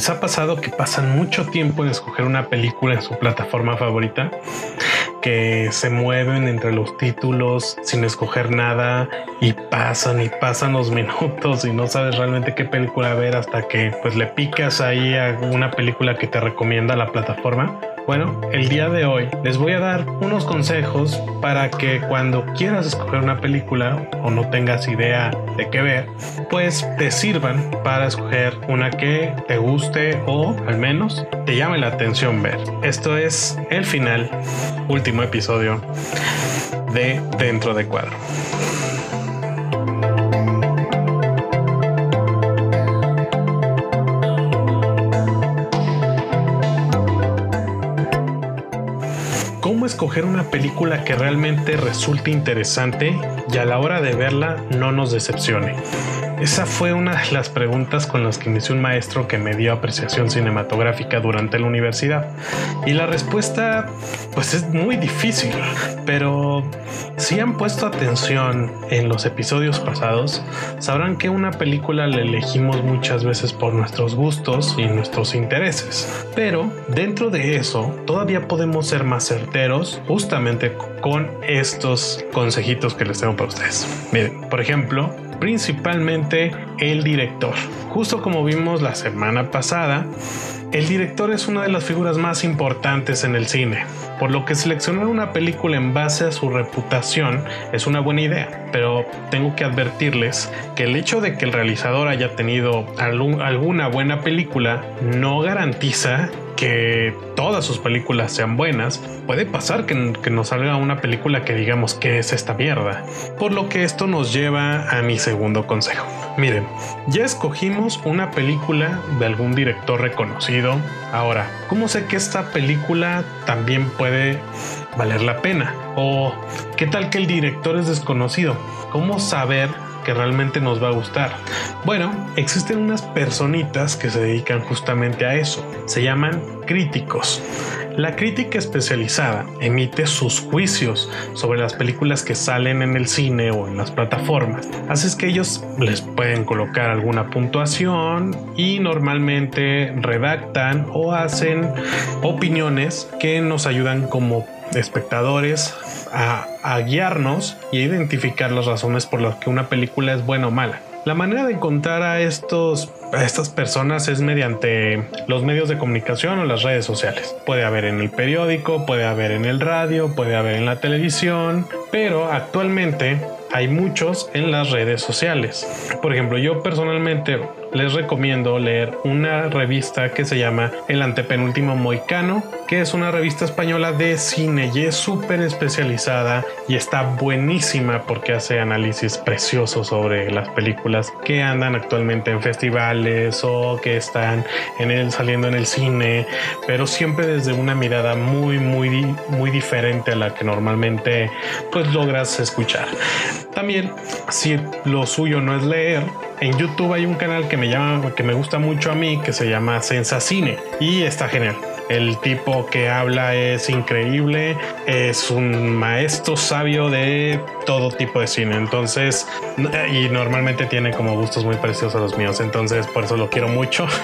¿Les ha pasado que pasan mucho tiempo en escoger una película en su plataforma favorita? Que se mueven entre los títulos sin escoger nada y pasan y pasan los minutos y no sabes realmente qué película ver hasta que pues le picas ahí a una película que te recomienda la plataforma. Bueno, el día de hoy les voy a dar unos consejos para que cuando quieras escoger una película o no tengas idea de qué ver, pues te sirvan para escoger una que te guste o al menos te llame la atención ver. Esto es el final, último episodio de Dentro de Cuadro. Escoger una película que realmente resulte interesante y a la hora de verla no nos decepcione. Esa fue una de las preguntas con las que inició un maestro que me dio apreciación cinematográfica durante la universidad. Y la respuesta, pues es muy difícil, pero si han puesto atención en los episodios pasados, sabrán que una película la elegimos muchas veces por nuestros gustos y nuestros intereses. Pero dentro de eso, todavía podemos ser más certeros justamente con estos consejitos que les tengo para ustedes. Miren, por ejemplo, principalmente el director. Justo como vimos la semana pasada, el director es una de las figuras más importantes en el cine, por lo que seleccionar una película en base a su reputación es una buena idea, pero tengo que advertirles que el hecho de que el realizador haya tenido alguna buena película no garantiza que todas sus películas sean buenas, puede pasar que, que, nos salga una película que digamos que es esta mierda. Por lo que esto nos lleva a mi segundo consejo. Miren, ya escogimos una película de algún director reconocido. Ahora, ¿cómo sé que esta película también puede valer la pena? ¿O qué tal que el director es desconocido? ¿Cómo saber que realmente nos va a gustar? Bueno, existen unas personitas que se dedican justamente a eso. Se llaman críticos. La crítica especializada emite sus juicios sobre las películas que salen en el cine o en las plataformas. Así es que ellos les pueden colocar alguna puntuación y normalmente redactan o hacen opiniones que nos ayudan como espectadores a, guiarnos y a identificar las razones por las que una película es buena o mala. La manera de encontrar a estos estas personas es mediante los medios de comunicación o las redes sociales. Puede haber en el periódico, puede haber en el radio, puede haber en la televisión, pero actualmente hay muchos en las redes sociales. Por ejemplo, yo personalmente les recomiendo leer una revista que se llama El Antepenúltimo Moicano, que es una revista española de cine y es súper especializada y está buenísima porque hace análisis preciosos sobre las películas que andan actualmente en festivales o que están en el, saliendo en el cine, pero siempre desde una mirada muy, muy, muy diferente a la que normalmente pues logras escuchar. También, si lo suyo no es leer, en YouTube hay un canal que me llama, que me gusta mucho a mí, que se llama Sensacine y está genial. El tipo que habla es increíble, es un maestro sabio de todo tipo de cine, entonces, y normalmente tiene como gustos muy parecidos a los míos, entonces por eso lo quiero mucho.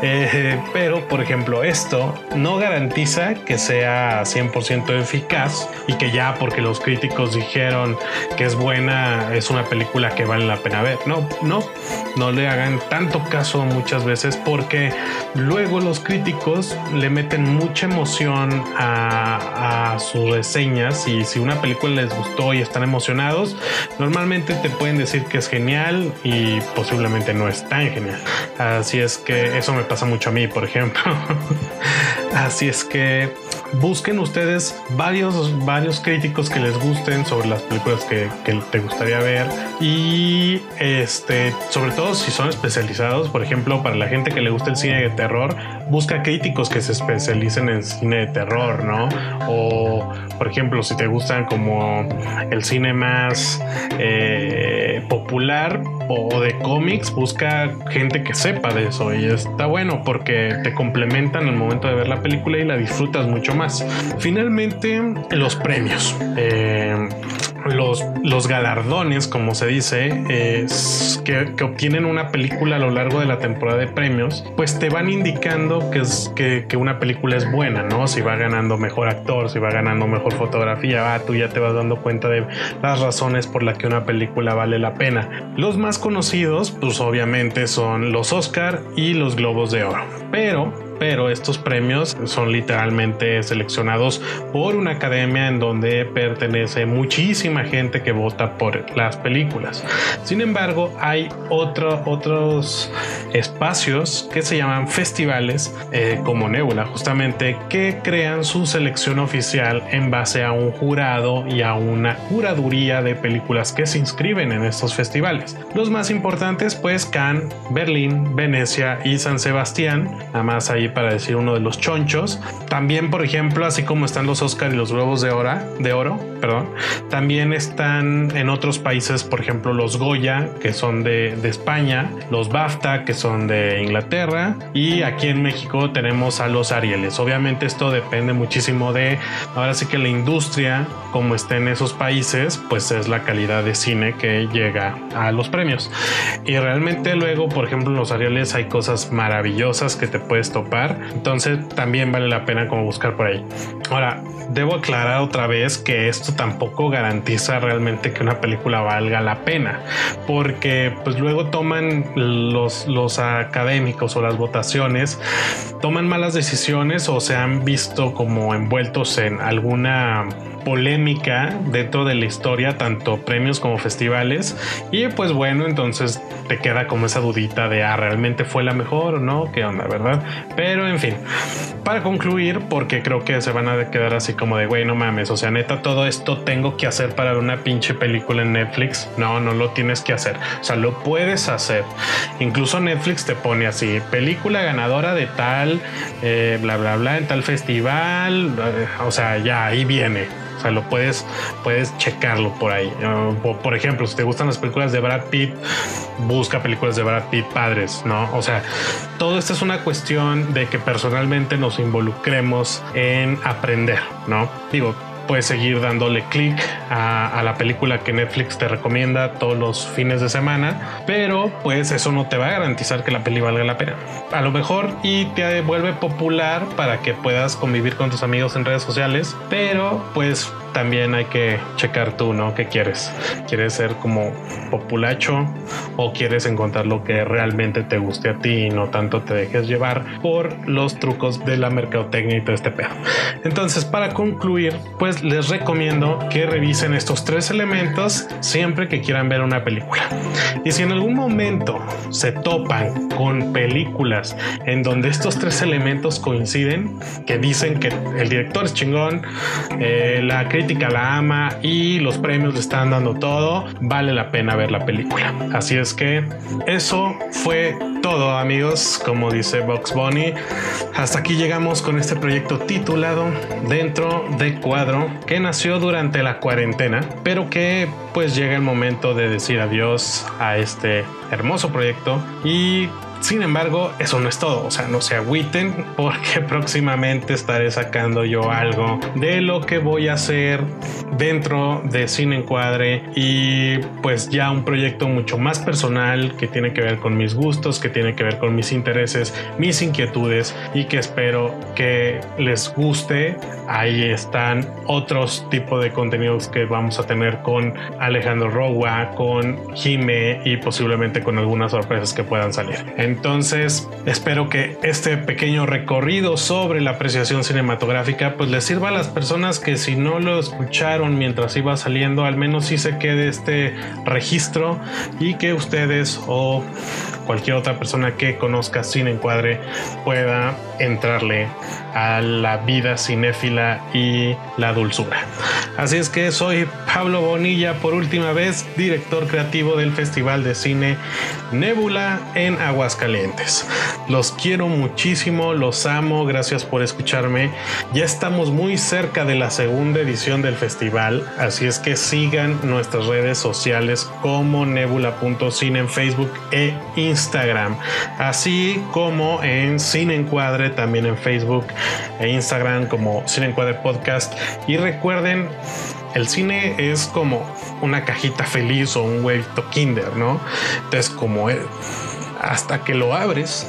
Eh, pero, por ejemplo, esto no garantiza que sea 100% eficaz y que ya porque los críticos dijeron que es buena, es una película que vale la pena ver. No, no, no le hagan tanto caso muchas veces porque luego los críticos le meten mucha emoción a, sus reseñas y si una película les gustó y están emocionados, normalmente te pueden decir que es genial y posiblemente no es tan genial. Así es que eso me pasa mucho a mí, por ejemplo. Así es que busquen ustedes varios, varios críticos que les gusten sobre las películas que, te gustaría ver y este, sobre todo si son especializados, por ejemplo, para la gente que le gusta el cine de terror, busca críticos que se especialicen en cine de terror, ¿no? O, por ejemplo, si te gustan como el cine más eh, popular o de cómics, busca gente que sepa de eso y está bueno porque te complementan el momento de ver la película y la disfrutas mucho más. Finalmente, los premios. Eh, los, los galardones, como se dice, que, que, obtienen una película a lo largo de la temporada de premios, pues te van indicando que, es, que, que, una película es buena, ¿no? Si va ganando mejor actor, si va ganando mejor fotografía, ah, tú ya te vas dando cuenta de las razones por las que una película vale la pena. Los más conocidos, pues obviamente son los Oscar y los Globos de Oro. Pero pero estos premios son literalmente seleccionados por una academia en donde pertenece muchísima gente que vota por las películas. Sin embargo, hay otros espacios que se llaman festivales eh, como Nebula, justamente que crean su selección oficial en base a un jurado y a una curaduría de películas que se inscriben en estos festivales. Los más importantes, pues Cannes, Berlín, Venecia y San Sebastián. Además, ahí para decir uno de los chonchos. También, por ejemplo, así como están los Oscar y los Globos de Oro, de oro, perdón, también están en otros países, por ejemplo, los Goya, que son de, de España, los BAFTA, que son de Inglaterra, y aquí en México tenemos a los Arieles. Obviamente esto depende muchísimo de, ahora sí que la industria, como está en esos países, pues es la calidad de cine que llega a los premios. Y realmente luego, por ejemplo, en los Arieles hay cosas maravillosas que te puedes topar entonces también vale la pena como buscar por ahí. Ahora, debo aclarar otra vez que esto tampoco garantiza realmente que una película valga la pena, porque pues luego toman los, los académicos o las votaciones, toman malas decisiones o se han visto como envueltos en alguna polémica dentro de la historia, tanto premios como festivales. Y pues bueno, entonces te queda como esa dudita de, ah, realmente fue la mejor o no, qué onda, ¿verdad? Pero en fin, para concluir, porque creo que se van a quedar así como de, güey, no mames, o sea, neta, todo esto tengo que hacer para una pinche película en Netflix. No, no lo tienes que hacer. O sea, lo puedes hacer. Incluso Netflix te pone así, película ganadora de tal, eh, bla, bla, bla, en tal festival. Eh, o sea, ya ahí viene. O sea, lo puedes, puedes checarlo por ahí. Por ejemplo, si te gustan las películas de Brad Pitt, busca películas de Brad Pitt padres, ¿no? O sea, todo esto es una cuestión de que personalmente nos involucremos en aprender, ¿no? Digo, puedes seguir dándole clic a, la película que Netflix te recomienda todos los fines de semana, pero pues eso no te va a garantizar que la peli valga la pena. A lo mejor y te vuelve popular para que puedas convivir con tus amigos en redes sociales, pero pues también hay que checar tú, ¿no? ¿Qué quieres? ¿Quieres ser como populacho o quieres encontrar lo que realmente te guste a ti y no tanto te dejes llevar por los trucos de la mercadotecnia y todo este pedo? Entonces, para concluir, pues les recomiendo que revisen estos tres elementos siempre que quieran ver una película. Y si en algún momento se topan con películas en donde estos tres elementos coinciden, que dicen que el director es chingón, eh, la crítica la ama y los premios le están dando todo, vale la pena ver la película. Así es que eso fue todo amigos, como dice Box Bunny. Hasta aquí llegamos con este proyecto titulado Dentro de Cuadro, que nació durante la cuarentena, pero que pues llega el momento de decir adiós a este hermoso proyecto y sin embargo, eso no es todo, o sea, no se agüiten porque próximamente estaré sacando yo algo de lo que voy a hacer dentro de Cine Encuadre y pues ya un proyecto mucho más personal que tiene que ver con mis gustos, que tiene que ver con mis intereses, mis inquietudes y que espero que les guste. Ahí están otros tipos de contenidos que vamos a tener con Alejandro Rowa, con Jime y posiblemente con algunas sorpresas que puedan salir. Entonces, espero que este pequeño recorrido sobre la apreciación cinematográfica pues les sirva a las personas que si no lo escucharon mientras iba saliendo, al menos sí se quede este registro y que ustedes o cualquier otra persona que conozca Cine Encuadre pueda entrarle a la vida cinéfila y la dulzura. Así es que soy Pablo Bonilla por última vez, director creativo del Festival de Cine Nebula en Aguascalientes. Los quiero muchísimo, los amo, gracias por escucharme. Ya estamos muy cerca de la segunda edición del festival, así es que sigan nuestras redes sociales como nebula.cine en Facebook e Instagram, así como en Cine Encuadre también en Facebook e Instagram como Cine Encuadre Podcast. Y recuerden el cine es como una cajita feliz o un huevito kinder, ¿no? Entonces, como hasta que lo abres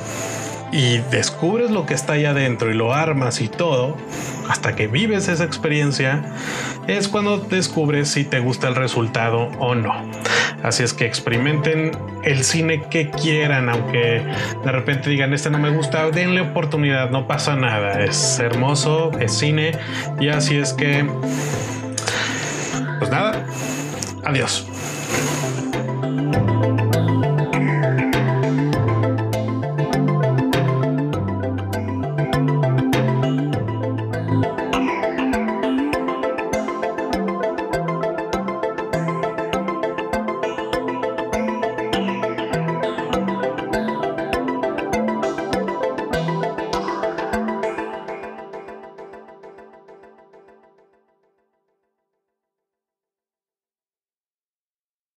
y descubres lo que está ahí adentro y lo armas y todo, hasta que vives esa experiencia, es cuando descubres si te gusta el resultado o no. Así es que experimenten el cine que quieran, aunque de repente digan, este no me gusta, denle oportunidad, no pasa nada, es hermoso, es cine y así es que, pues nada, adiós.